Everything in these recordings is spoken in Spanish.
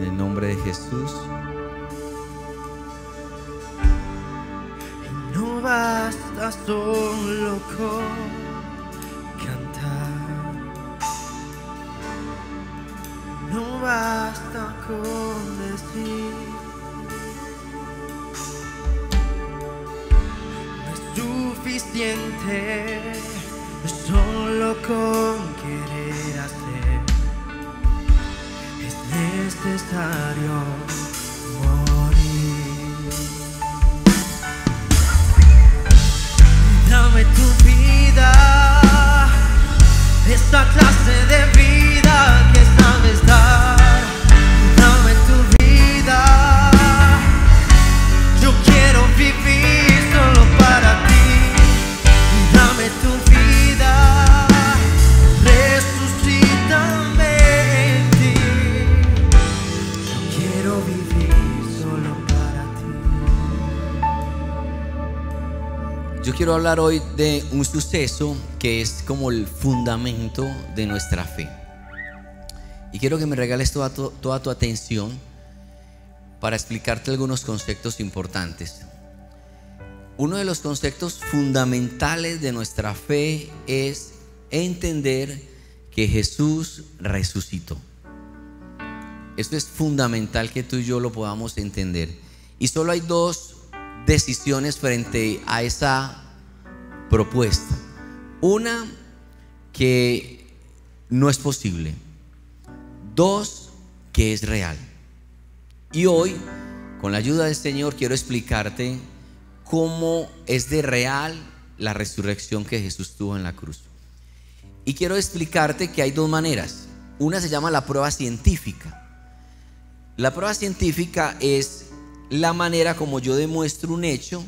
En el nombre de Jesús. No basta solo con cantar. No basta con decir. No es suficiente solo con necesario morir. Dame tu vida, esa clase de vida Yo quiero hablar hoy de un suceso que es como el fundamento de nuestra fe. Y quiero que me regales toda tu, atención para explicarte algunos conceptos importantes. Uno de los conceptos fundamentales de nuestra fe es entender que Jesús resucitó. Esto es fundamental que tú y yo lo podamos entender. Y solo hay dos decisiones frente a esa propuesta. Una, que no es posible. Dos, que es real. Y hoy, con la ayuda del Señor, quiero explicarte cómo es de real la resurrección que Jesús tuvo en la cruz. Y quiero explicarte que hay dos maneras. Una se llama la prueba científica. La prueba científica es la manera como yo demuestro un hecho,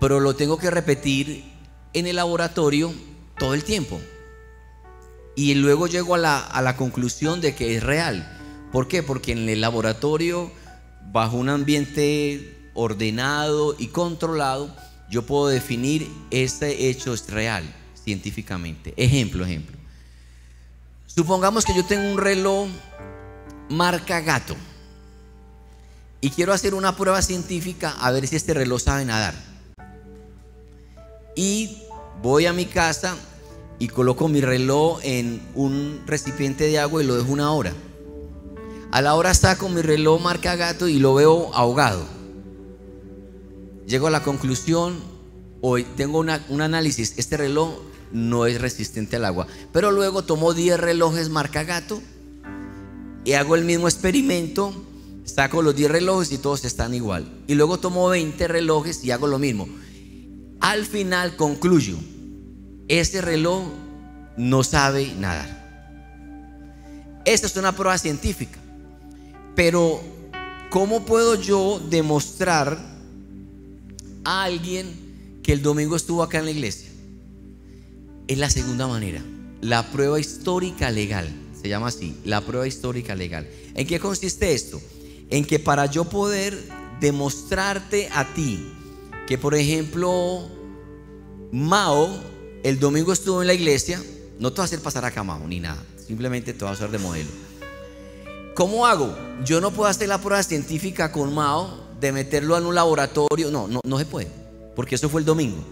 pero lo tengo que repetir en el laboratorio todo el tiempo. Y luego llego a la, a la conclusión de que es real. ¿Por qué? Porque en el laboratorio, bajo un ambiente ordenado y controlado, yo puedo definir este hecho es real científicamente. Ejemplo, ejemplo. Supongamos que yo tengo un reloj marca gato y quiero hacer una prueba científica a ver si este reloj sabe nadar. Y voy a mi casa y coloco mi reloj en un recipiente de agua y lo dejo una hora. A la hora saco mi reloj marca gato y lo veo ahogado. Llego a la conclusión, hoy tengo un análisis, este reloj no es resistente al agua. Pero luego tomo 10 relojes marca gato y hago el mismo experimento, saco los 10 relojes y todos están igual. Y luego tomo 20 relojes y hago lo mismo. Al final concluyo, este reloj no sabe nadar. Esta es una prueba científica. Pero, ¿cómo puedo yo demostrar a alguien que el domingo estuvo acá en la iglesia? Es la segunda manera, la prueba histórica legal. Se llama así, la prueba histórica legal. ¿En qué consiste esto? En que para yo poder demostrarte a ti que, por ejemplo, Mao el domingo estuvo en la iglesia, no te va a hacer pasar acá Mao ni nada, simplemente te va a hacer de modelo. ¿Cómo hago? Yo no puedo hacer la prueba científica con Mao de meterlo en un laboratorio, no, no, no se puede, porque eso fue el domingo.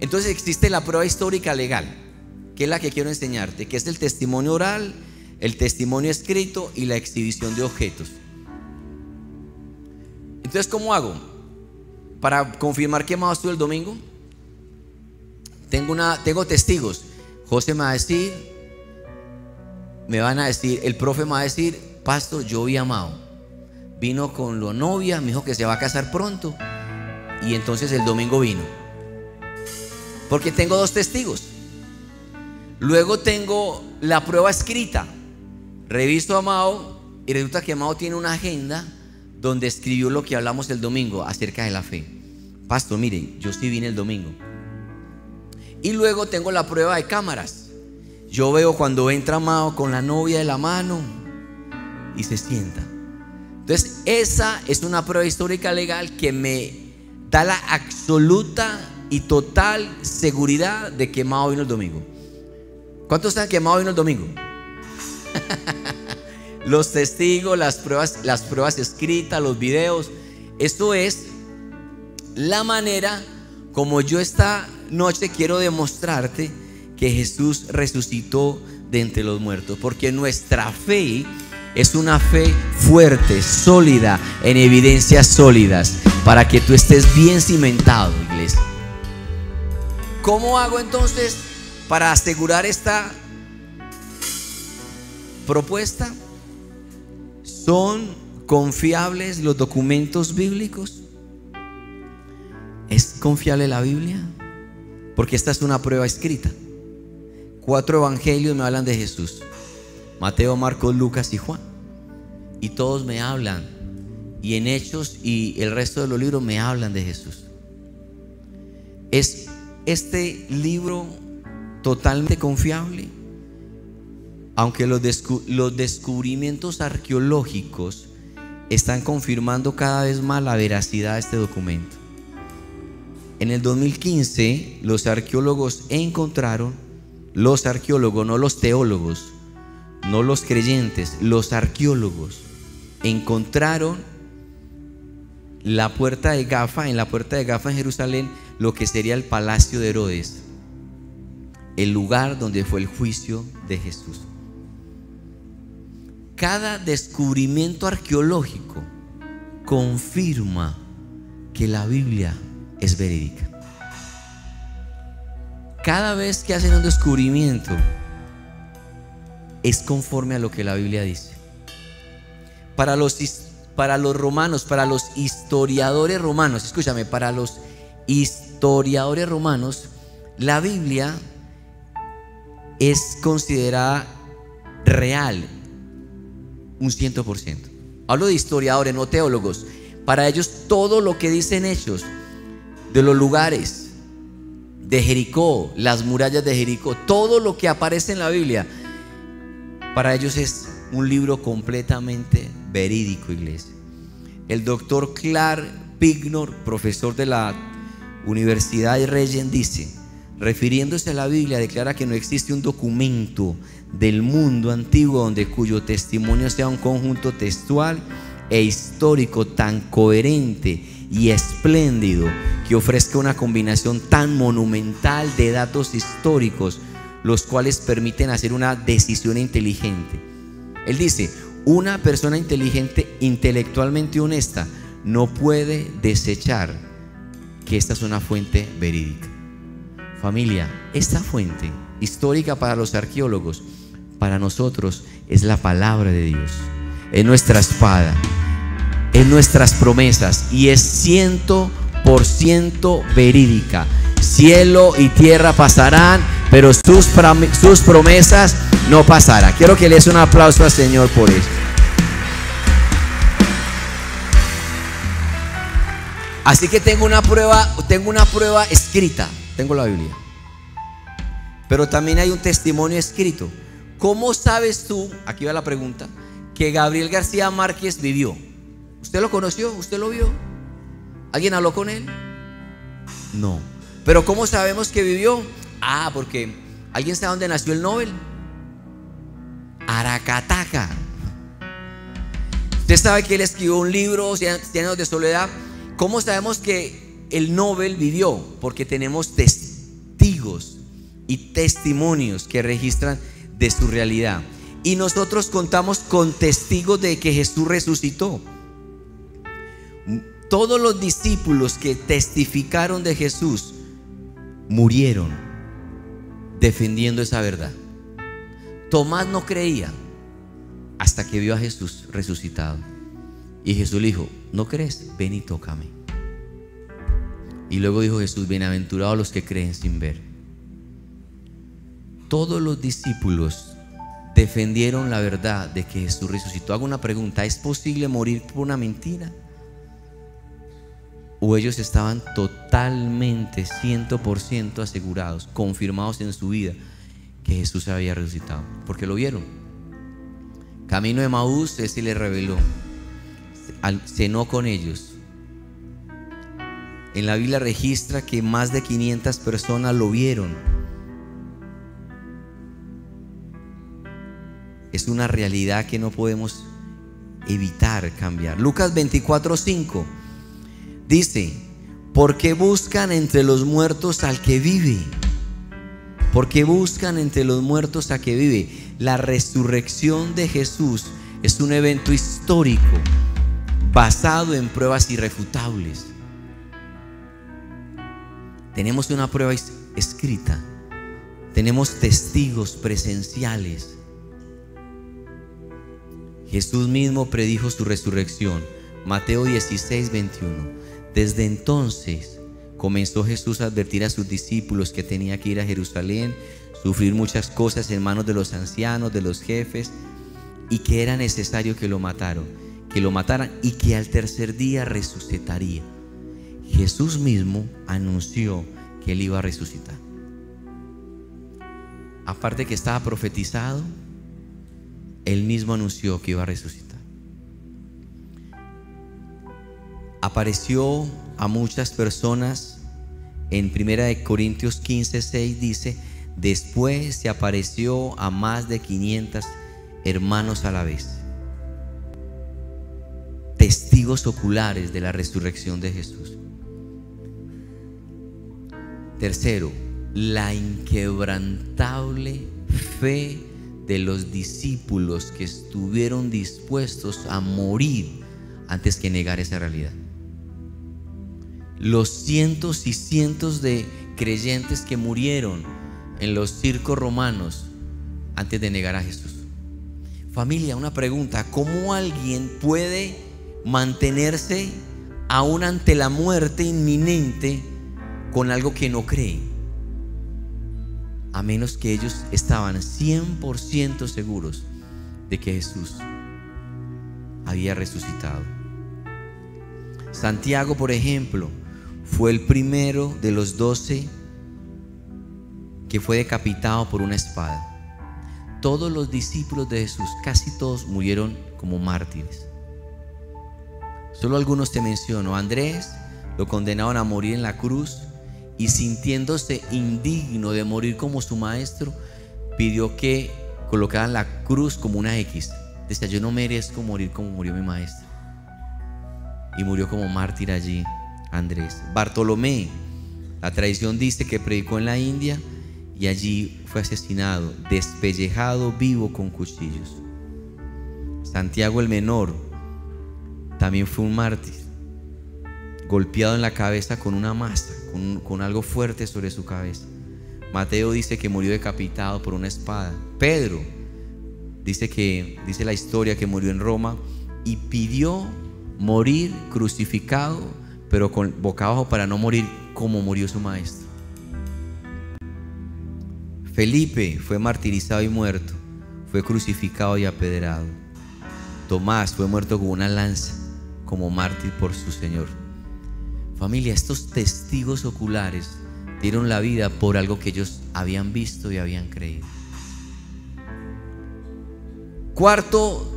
Entonces existe la prueba histórica legal, que es la que quiero enseñarte, que es el testimonio oral, el testimonio escrito y la exhibición de objetos. Entonces, ¿cómo hago? Para confirmar que Mao estuvo el domingo, tengo, una, tengo testigos. José me va a decir, me van a decir, el profe me va a decir, pastor, yo vi a Mao. Vino con la novia, me dijo que se va a casar pronto. Y entonces el domingo vino. Porque tengo dos testigos. Luego tengo la prueba escrita. Reviso a Mao y resulta que Mao tiene una agenda donde escribió lo que hablamos el domingo acerca de la fe. Pastor, mire, yo sí vine el domingo. Y luego tengo la prueba de cámaras. Yo veo cuando entra Mao con la novia de la mano y se sienta. Entonces, esa es una prueba histórica legal que me da la absoluta y total seguridad de que Mao vino el domingo. ¿Cuántos saben que Mao vino el domingo? los testigos, las pruebas, las pruebas escritas, los videos. Esto es la manera como yo esta noche quiero demostrarte que Jesús resucitó de entre los muertos, porque nuestra fe es una fe fuerte, sólida, en evidencias sólidas, para que tú estés bien cimentado, iglesia. ¿Cómo hago entonces para asegurar esta propuesta? ¿Son confiables los documentos bíblicos? ¿Es confiable la Biblia? Porque esta es una prueba escrita. Cuatro evangelios me hablan de Jesús. Mateo, Marcos, Lucas y Juan. Y todos me hablan. Y en Hechos y el resto de los libros me hablan de Jesús. ¿Es este libro totalmente confiable? Aunque los, descubrimientos arqueológicos están confirmando cada vez más la veracidad de este documento. En el 2015 los arqueólogos encontraron los arqueólogos, no los teólogos, no los creyentes, los arqueólogos encontraron la puerta de Gafa, en la puerta de Gafa en Jerusalén, lo que sería el palacio de Herodes, el lugar donde fue el juicio de Jesús. Cada descubrimiento arqueológico confirma que la Biblia es verídica cada vez que hacen un descubrimiento, es conforme a lo que la Biblia dice. Para los, para los romanos, para los historiadores romanos, escúchame, para los historiadores romanos, la Biblia es considerada real un ciento por ciento. Hablo de historiadores, no teólogos. Para ellos todo lo que dicen hechos de los lugares, de Jericó, las murallas de Jericó, todo lo que aparece en la Biblia, para ellos es un libro completamente verídico, iglesia. El doctor Clark Pignor, profesor de la Universidad de Regent, dice, refiriéndose a la Biblia, declara que no existe un documento del mundo antiguo donde cuyo testimonio sea un conjunto textual e histórico tan coherente y espléndido que ofrezca una combinación tan monumental de datos históricos, los cuales permiten hacer una decisión inteligente. Él dice, una persona inteligente, intelectualmente honesta, no puede desechar que esta es una fuente verídica. Familia, esta fuente histórica para los arqueólogos, para nosotros es la palabra de Dios, es nuestra espada en nuestras promesas y es ciento por ciento verídica. Cielo y tierra pasarán, pero sus, sus promesas no pasarán. Quiero que le des un aplauso al Señor por eso. Así que tengo una prueba, tengo una prueba escrita, tengo la Biblia. Pero también hay un testimonio escrito. ¿Cómo sabes tú, aquí va la pregunta, que Gabriel García Márquez vivió? ¿Usted lo conoció? ¿Usted lo vio? ¿Alguien habló con él? No. Pero ¿cómo sabemos que vivió? Ah, porque ¿alguien sabe dónde nació el Nobel? Aracataca. Usted sabe que él escribió un libro, Cien años de soledad. ¿Cómo sabemos que el Nobel vivió? Porque tenemos testigos y testimonios que registran de su realidad. Y nosotros contamos con testigos de que Jesús resucitó. Todos los discípulos que testificaron de Jesús murieron defendiendo esa verdad. Tomás no creía hasta que vio a Jesús resucitado. Y Jesús le dijo, ¿no crees? Ven y tócame. Y luego dijo Jesús, bienaventurados los que creen sin ver. Todos los discípulos defendieron la verdad de que Jesús resucitó. Hago una pregunta, ¿es posible morir por una mentira? o ellos estaban totalmente, ciento por ciento asegurados, confirmados en su vida que Jesús había resucitado, porque lo vieron. Camino de Maús, ese le reveló, cenó con ellos. En la Biblia registra que más de 500 personas lo vieron. es una realidad que no podemos evitar cambiar. Lucas 24:5 dice, ¿por qué buscan entre los muertos al que vive? ¿Por qué buscan entre los muertos al que vive? La resurrección de Jesús es un evento histórico basado en pruebas irrefutables. Tenemos una prueba escrita, tenemos testigos presenciales. Jesús mismo predijo su resurrección. Mateo 16, 21. Desde entonces comenzó Jesús a advertir a sus discípulos que tenía que ir a Jerusalén, sufrir muchas cosas en manos de los ancianos, de los jefes, y que era necesario que lo mataran, que lo mataran y que al tercer día resucitaría. Jesús mismo anunció que él iba a resucitar. Aparte que estaba profetizado, él mismo anunció que iba a resucitar. Apareció a muchas personas en 1 Corintios 15, 6 dice, después se apareció a más de 500 hermanos a la vez. Testigos oculares de la resurrección de Jesús. Tercero, la inquebrantable fe de los discípulos que estuvieron dispuestos a morir antes que negar esa realidad. Los cientos y cientos de creyentes que murieron en los circos romanos antes de negar a Jesús. Familia, una pregunta, ¿cómo alguien puede mantenerse aún ante la muerte inminente con algo que no cree? A menos que ellos estaban 100% seguros de que Jesús había resucitado. Santiago, por ejemplo, fue el primero de los doce que fue decapitado por una espada. Todos los discípulos de Jesús, casi todos murieron como mártires. Solo algunos te menciono. Andrés lo condenaron a morir en la cruz y sintiéndose indigno de morir como su maestro, pidió que colocaran la cruz como una X. Decía, yo no merezco morir como murió mi maestro. Y murió como mártir allí Andrés. Bartolomé, la tradición dice que predicó en la India y allí fue asesinado, despellejado vivo con cuchillos. Santiago el Menor también fue un mártir golpeado en la cabeza con una masa, con, algo fuerte sobre su cabeza. Mateo dice que murió decapitado por una espada. Pedro dice que, dice la historia que murió en Roma y pidió morir crucificado, pero con boca abajo para no morir como murió su maestro. Felipe fue martirizado y muerto, fue crucificado y apedreado. Tomás fue muerto con una lanza como mártir por su Señor. Familia, estos testigos oculares dieron la vida por algo que ellos habían visto y habían creído. Cuarto,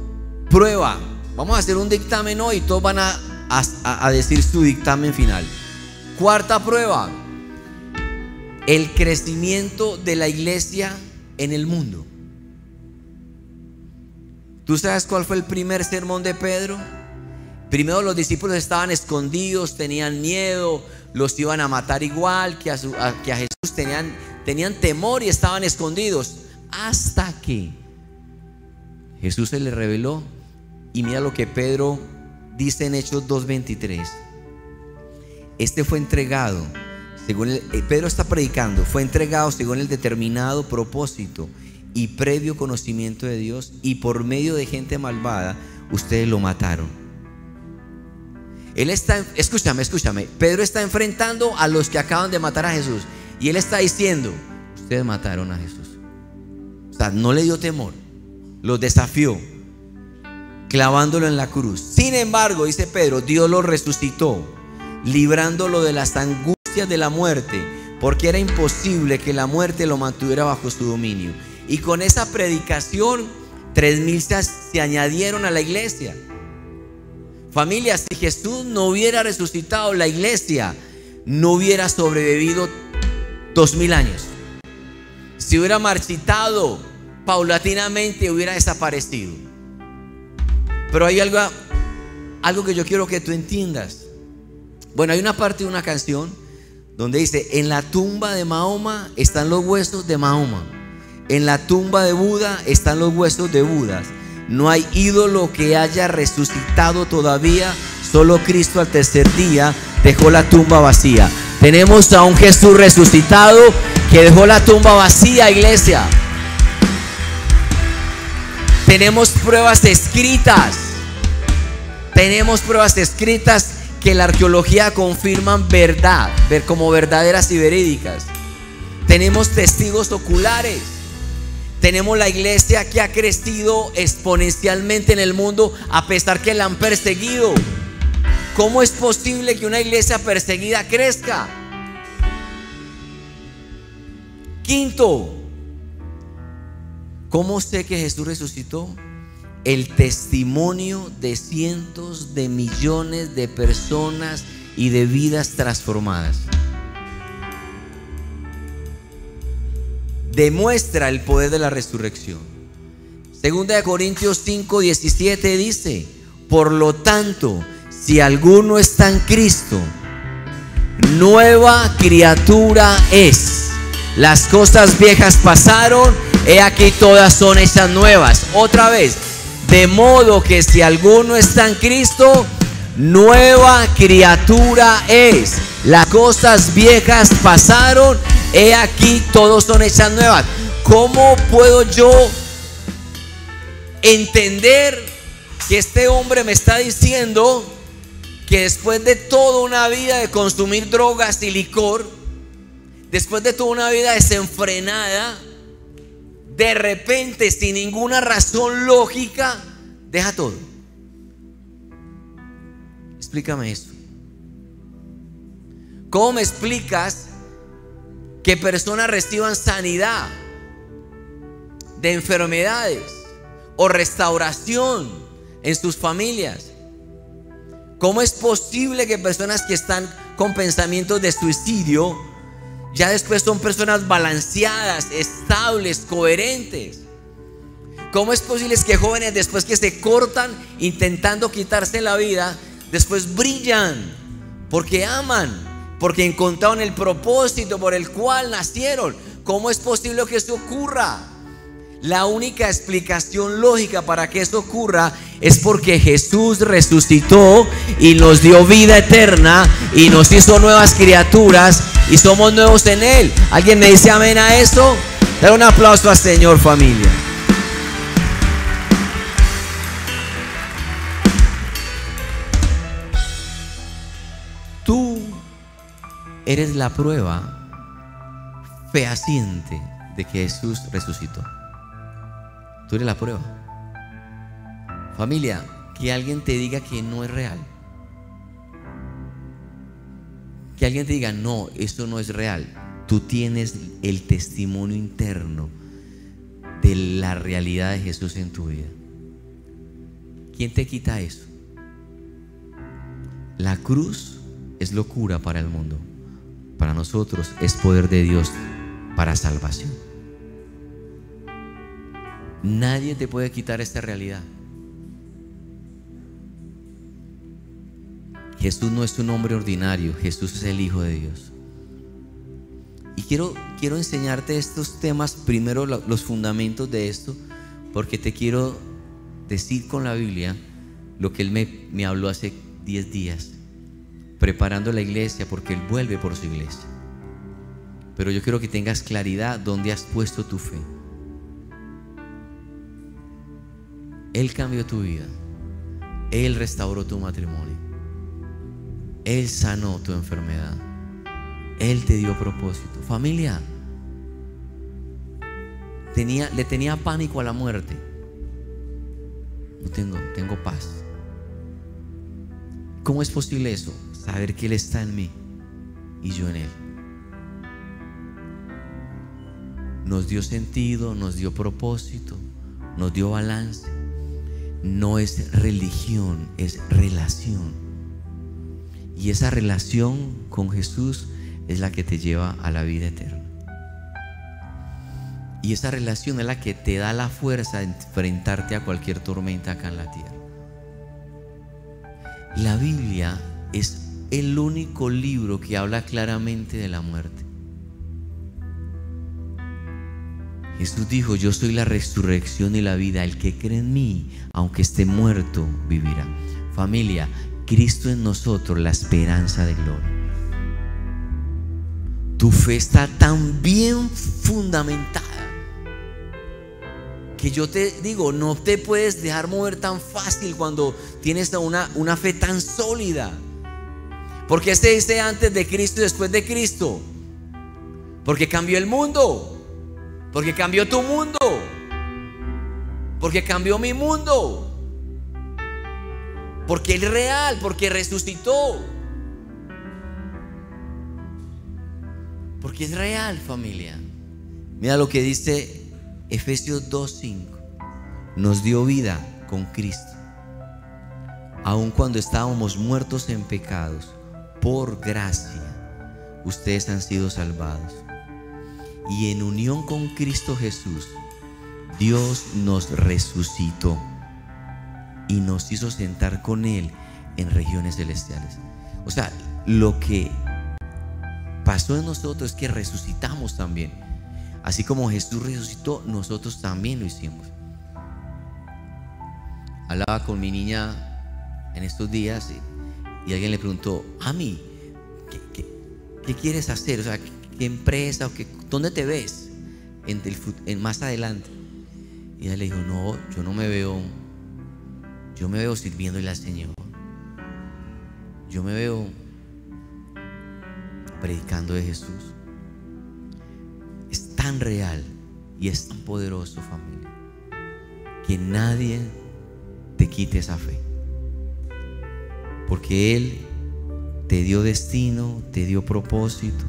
prueba. Vamos a hacer un dictamen hoy todos van a, a decir su dictamen final. Cuarta prueba, el crecimiento de la iglesia en el mundo. ¿Tú sabes cuál fue el primer sermón de Pedro? Primero los discípulos estaban escondidos, tenían miedo, los iban a matar igual que a, Jesús, tenían, tenían temor y estaban escondidos. Hasta que Jesús se les reveló y mira lo que Pedro dice en Hechos 2.23. Este fue entregado, según eh, Pedro está predicando, fue entregado según el determinado propósito y previo conocimiento de Dios y por medio de gente malvada, ustedes lo mataron él está, escúchame, escúchame. Pedro está enfrentando a los que acaban de matar a Jesús. Y él está diciendo, ustedes mataron a Jesús. O sea, no le dio temor. Los desafió, clavándolo en la cruz. Sin embargo, dice Pedro, Dios lo resucitó, librándolo de las angustias de la muerte, porque era imposible que la muerte lo mantuviera bajo su dominio. Y con esa predicación, tres mil se añadieron a la iglesia. Familia, si Jesús no hubiera resucitado, la iglesia no hubiera sobrevivido dos mil años. Si hubiera marchitado, paulatinamente hubiera desaparecido. Pero hay algo, algo que yo quiero que tú entiendas. Bueno, hay una parte de una canción donde dice, en la tumba de Mahoma están los huesos de Mahoma. En la tumba de Buda están los huesos de Budas. No hay ídolo que haya resucitado todavía. Solo Cristo al tercer día dejó la tumba vacía. Tenemos a un Jesús resucitado que dejó la tumba vacía, iglesia. Tenemos pruebas escritas. Tenemos pruebas escritas que la arqueología confirman verdad, ver como verdaderas y verídicas. Tenemos testigos oculares. Tenemos la iglesia que ha crecido exponencialmente en el mundo a pesar que la han perseguido. ¿Cómo es posible que una iglesia perseguida crezca? Quinto, ¿cómo sé que Jesús resucitó? El testimonio de cientos de millones de personas y de vidas transformadas. Demuestra el poder de la resurrección. Segunda de Corintios 5, 17 dice, por lo tanto, si alguno está en Cristo, nueva criatura es. Las cosas viejas pasaron, he aquí todas son hechas nuevas. Otra vez, de modo que si alguno está en Cristo, nueva criatura es. Las cosas viejas pasaron, he aquí todos son hechas nuevas. ¿Cómo puedo yo entender que este hombre me está diciendo que después de toda una vida de consumir drogas y licor, después de toda una vida desenfrenada, de repente, sin ninguna razón lógica, deja todo. Explícame eso. ¿Cómo me explicas que personas reciban sanidad de enfermedades o restauración en sus familias? ¿Cómo es posible que personas que están con pensamientos de suicidio ya después son personas balanceadas, estables, coherentes? ¿Cómo es posible que jóvenes después que se cortan intentando quitarse la vida, después brillan porque aman, porque encontraron el propósito por el cual nacieron? ¿Cómo es posible que eso ocurra? La única explicación lógica para que eso ocurra es porque Jesús resucitó y nos dio vida eterna y nos hizo nuevas criaturas y somos nuevos en Él. ¿Alguien me dice amén a eso? Dar un aplauso al Señor familia. Eres la prueba fehaciente de que Jesús resucitó. Tú eres la prueba. Familia, que alguien te diga que no es real. Que alguien te diga, no, esto no es real. Tú tienes el testimonio interno de la realidad de Jesús en tu vida. ¿Quién te quita eso? La cruz es locura para el mundo. Para nosotros es poder de Dios para salvación. Nadie te puede quitar esta realidad. Jesús no es un hombre ordinario, Jesús es el Hijo de Dios. Y quiero, quiero enseñarte estos temas, primero los fundamentos de esto, porque te quiero decir con la Biblia lo que Él me, me habló hace 10 días, preparando la iglesia, porque Él vuelve por su iglesia. Pero yo quiero que tengas claridad dónde has puesto tu fe. Él cambió tu vida. Él restauró tu matrimonio. Él sanó tu enfermedad. Él te dio propósito. Familia, tenía, le tenía pánico a la muerte. No tengo, tengo paz. ¿Cómo es posible eso? Saber que Él está en mí y yo en Él. Nos dio sentido, nos dio propósito, nos dio balance no es religión, es relación. Y esa relación con Jesús es la que te lleva a la vida eterna. Y esa relación es la que te da la fuerza de enfrentarte a cualquier tormenta acá en la tierra. La Biblia es el único libro que habla claramente de la muerte. Jesús dijo, yo soy la resurrección y la vida. El que cree en mí, aunque esté muerto, vivirá. Familia, Cristo en nosotros, la esperanza de gloria. Tu fe está tan bien fundamentada que yo te digo, no te puedes dejar mover tan fácil cuando tienes una, una fe tan sólida. Porque este dice antes de Cristo y después de Cristo. Porque cambió el mundo. Porque cambió tu mundo. Porque cambió mi mundo. Porque es real, porque resucitó. Porque es real, familia. Mira lo que dice Efesios 2.5. Nos dio vida con Cristo. Aun cuando estábamos muertos en pecados, por gracia, ustedes han sido salvados. Y en unión con Cristo Jesús, Dios nos resucitó y nos hizo sentar con Él en regiones celestiales. O sea, lo que pasó en nosotros es que resucitamos también. Así como Jesús resucitó, nosotros también lo hicimos. Hablaba con mi niña en estos días y, alguien le preguntó, a mí, ¿qué, quieres hacer? O sea, ¿qué, empresa o qué, dónde te ves en, en más adelante? Y ella le dijo, no, yo no me veo, yo me veo sirviéndole al Señor. Yo me veo predicando de Jesús. Es tan real y es tan poderoso, familia, que nadie te quite esa fe. Porque Él te dio destino, te dio propósito,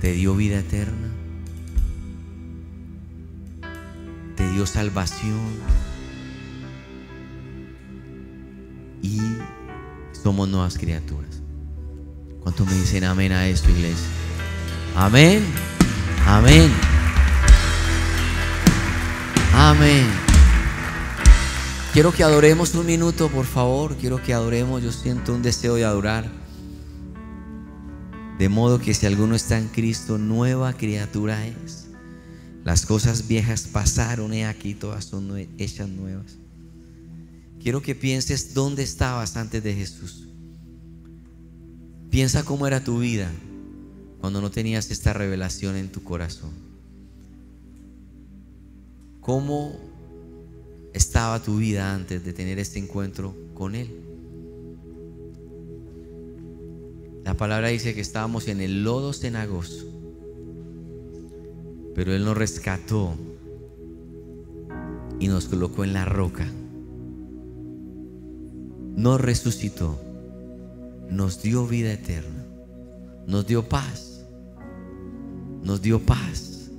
te dio vida eterna, te dio salvación y somos nuevas criaturas. ¿Cuántos me dicen amén a esto, iglesia? Amén. Amén. Amén. Quiero que adoremos un minuto, por favor. Quiero que adoremos. Yo siento un deseo de adorar. De modo que si alguno está en Cristo, nueva criatura es. Las cosas viejas pasaron, y aquí todas son hechas nuevas. Quiero que pienses dónde estabas antes de Jesús. Piensa cómo era tu vida cuando no tenías esta revelación en tu corazón. ¿Cómo estaba tu vida antes de tener este encuentro con Él? La palabra dice que estábamos en el lodo cenagoso, pero Él nos rescató y nos colocó en la roca. Nos resucitó nos dio vida eterna, nos dio paz, nos dio paz,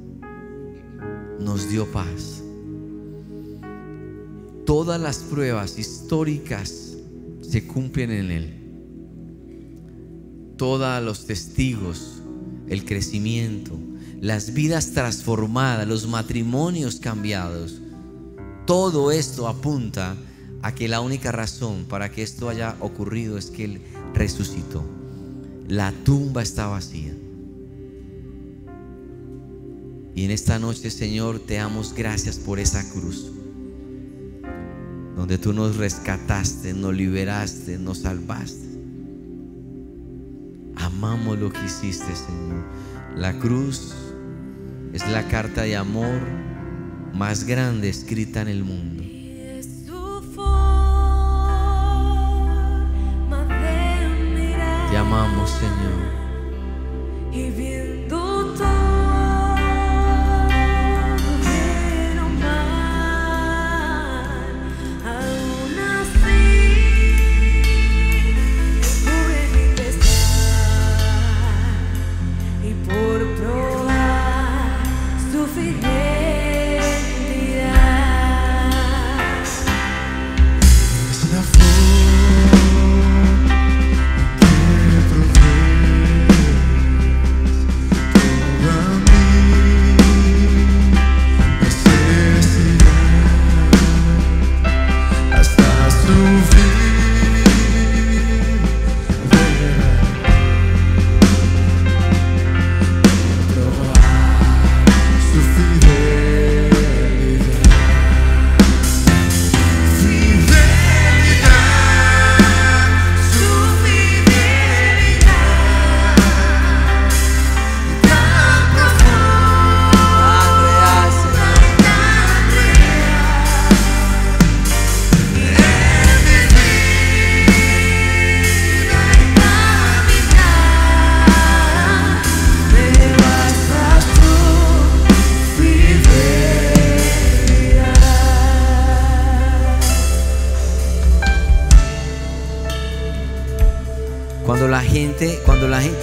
nos dio paz. Todas las pruebas históricas se cumplen en Él. Todos los testigos, el crecimiento, las vidas transformadas, los matrimonios cambiados, todo esto apunta a que la única razón para que esto haya ocurrido es que Él resucitó. La tumba está vacía. Y en esta noche, Señor, te damos gracias por esa cruz, donde tú nos rescataste, nos liberaste, nos salvaste. Amamos lo que hiciste, Señor. La cruz es la carta de amor más grande escrita en el mundo. Te amamos, Señor.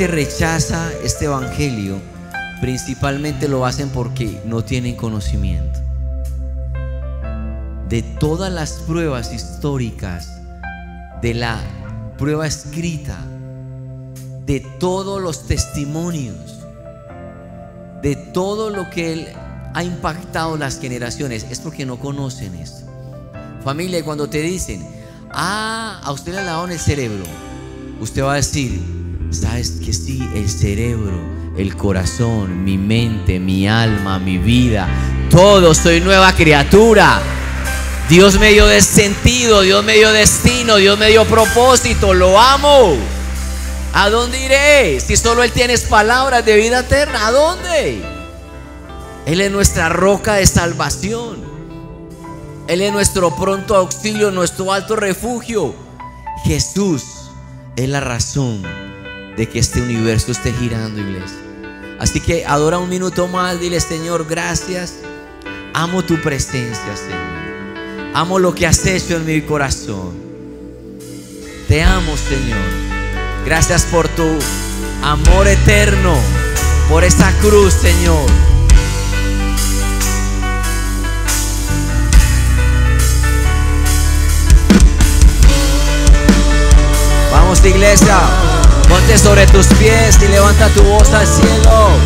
Rechaza este evangelio, principalmente lo hacen porque no tienen conocimiento. De todas las pruebas históricas, de la prueba escrita, de todos los testimonios, de todo lo que Él ha impactado las generaciones, es porque no conocen esto. Familia, cuando te dicen, ah, a usted le lavaron el cerebro, usted va a decir, sabes que sí, el cerebro, el corazón, mi mente, mi alma, mi vida, todo, soy nueva criatura. Dios me dio sentido, Dios me dio destino, Dios me dio propósito, lo amo. ¿A dónde iré? Si solo Él tiene palabras de vida eterna, ¿a dónde? Él es nuestra roca de salvación. Él es nuestro pronto auxilio, nuestro alto refugio. Jesús es la razón de que este universo esté girando, iglesia. Así que adora un minuto más, dile Señor, gracias. Amo tu presencia, Señor. Amo lo que has hecho en mi corazón. Te amo, Señor. Gracias por tu amor eterno, por esa cruz, Señor. Vamos, iglesia. Ponte sobre tus pies y levanta tu voz al cielo.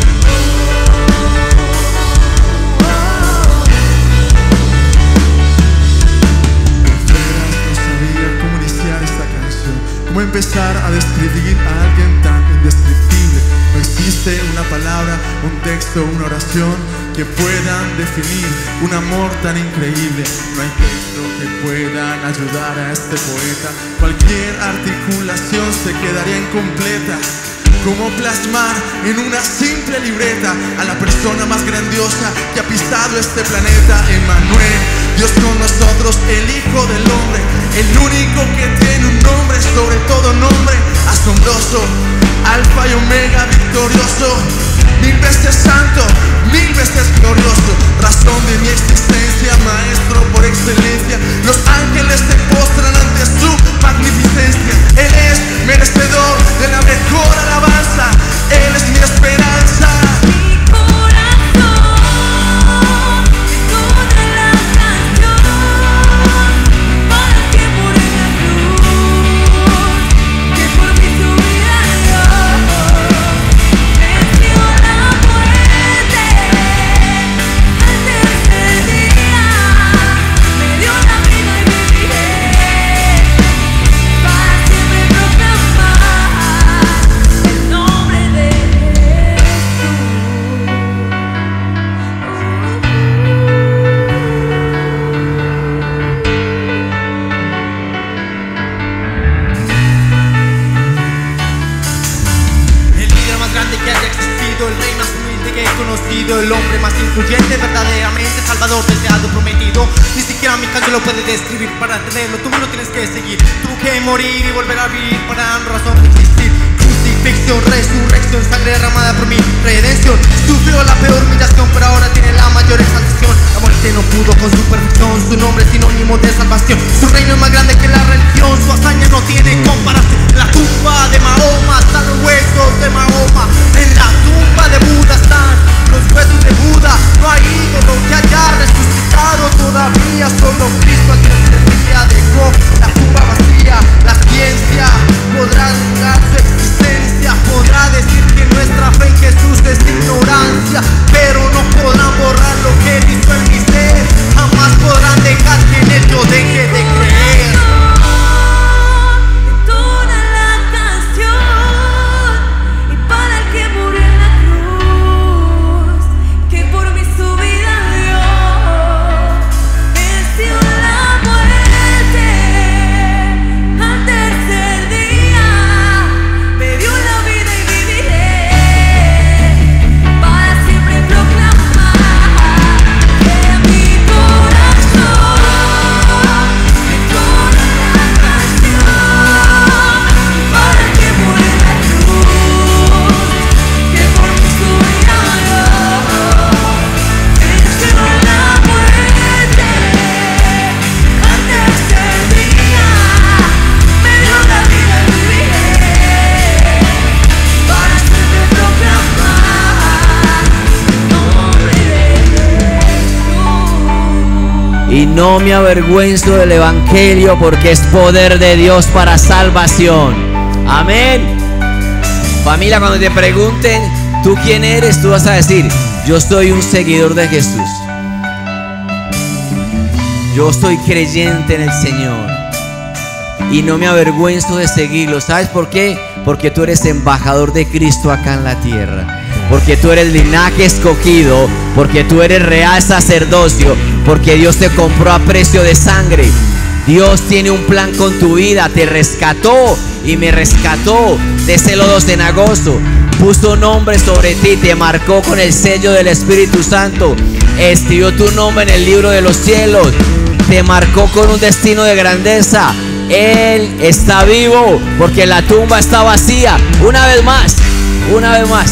no sabía cómo iniciar esta canción, cómo empezar a describir a alguien tan indescriptible. No existe una palabra, un texto, una oración que puedan definir un amor tan increíble. No hay texto que puedan ayudar a este poeta. Cualquier articulación se quedaría incompleta. ¿Cómo plasmar en una simple libreta a la persona más grandiosa que ha pisado este planeta? Emmanuel, Dios con nosotros, el Hijo del Hombre, el único que tiene un nombre sobre todo nombre, asombroso, Alfa y Omega, victorioso, mil veces santo, mil veces glorioso, razón de mi existencia, maestro por excelencia. Los ángeles se postran ante su magnificencia. Él es merecedor no me avergüenzo del Evangelio porque es poder de Dios para salvación. Amén. Familia, cuando te pregunten, ¿tú quién eres? Tú vas a decir, yo soy un seguidor de Jesús. Yo soy creyente en el Señor. Y no me avergüenzo de seguirlo. ¿Sabes por qué? Porque tú eres embajador de Cristo acá en la tierra. Porque tú eres linaje escogido. Porque tú eres real sacerdocio. Porque Dios te compró a precio de sangre. Dios tiene un plan con tu vida. Te rescató y me rescató de ese lodo cenagoso. Puso nombre sobre ti. Te marcó con el sello del Espíritu Santo. Escribió tu nombre en el libro de los cielos. Te marcó con un destino de grandeza. Él está vivo porque la tumba está vacía. Una vez más, una vez más,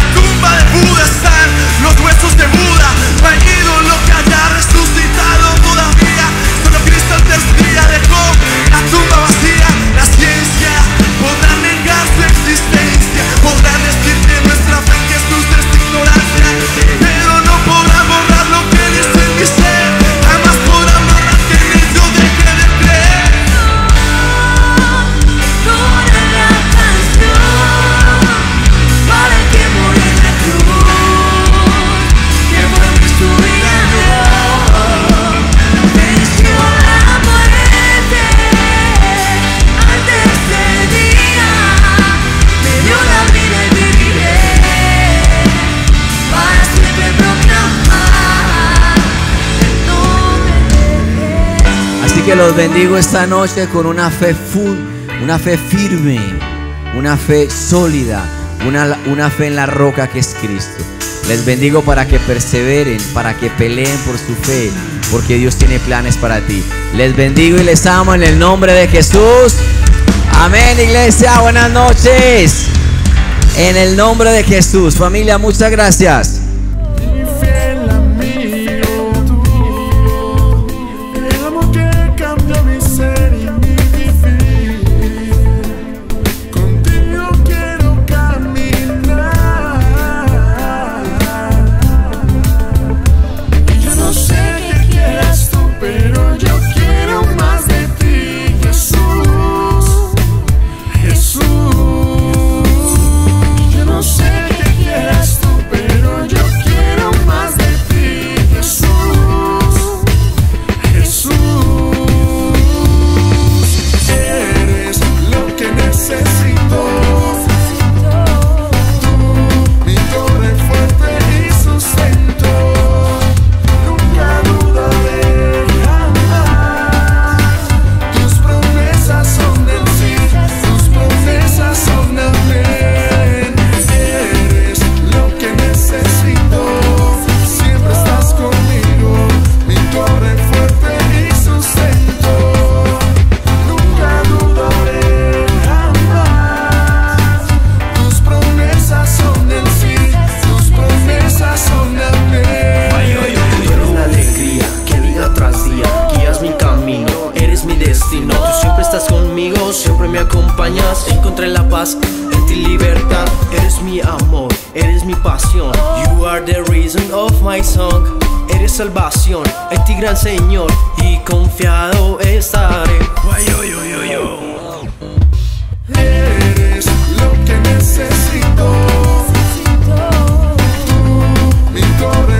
de Buda están los huesos de Buda. Hay ídolo que haya resucitado todavía. Solo Cristo día dejó la tumba vacía. La ciencia podrá negar su existencia. Los bendigo esta noche con una fe una fe firme, una fe sólida, una, una fe en la roca que es Cristo. Les bendigo para que perseveren, para que peleen por su fe, porque Dios tiene planes para ti. Les bendigo y les amo en el nombre de Jesús. Amén, iglesia. Buenas noches. En el nombre de Jesús. Familia, muchas gracias. You are the reason of my song. Eres salvación, es ti gran Señor y confiado estaré. Yo, yo, yo, yo. Eres lo que necesito. necesito. Tú, mi corazón.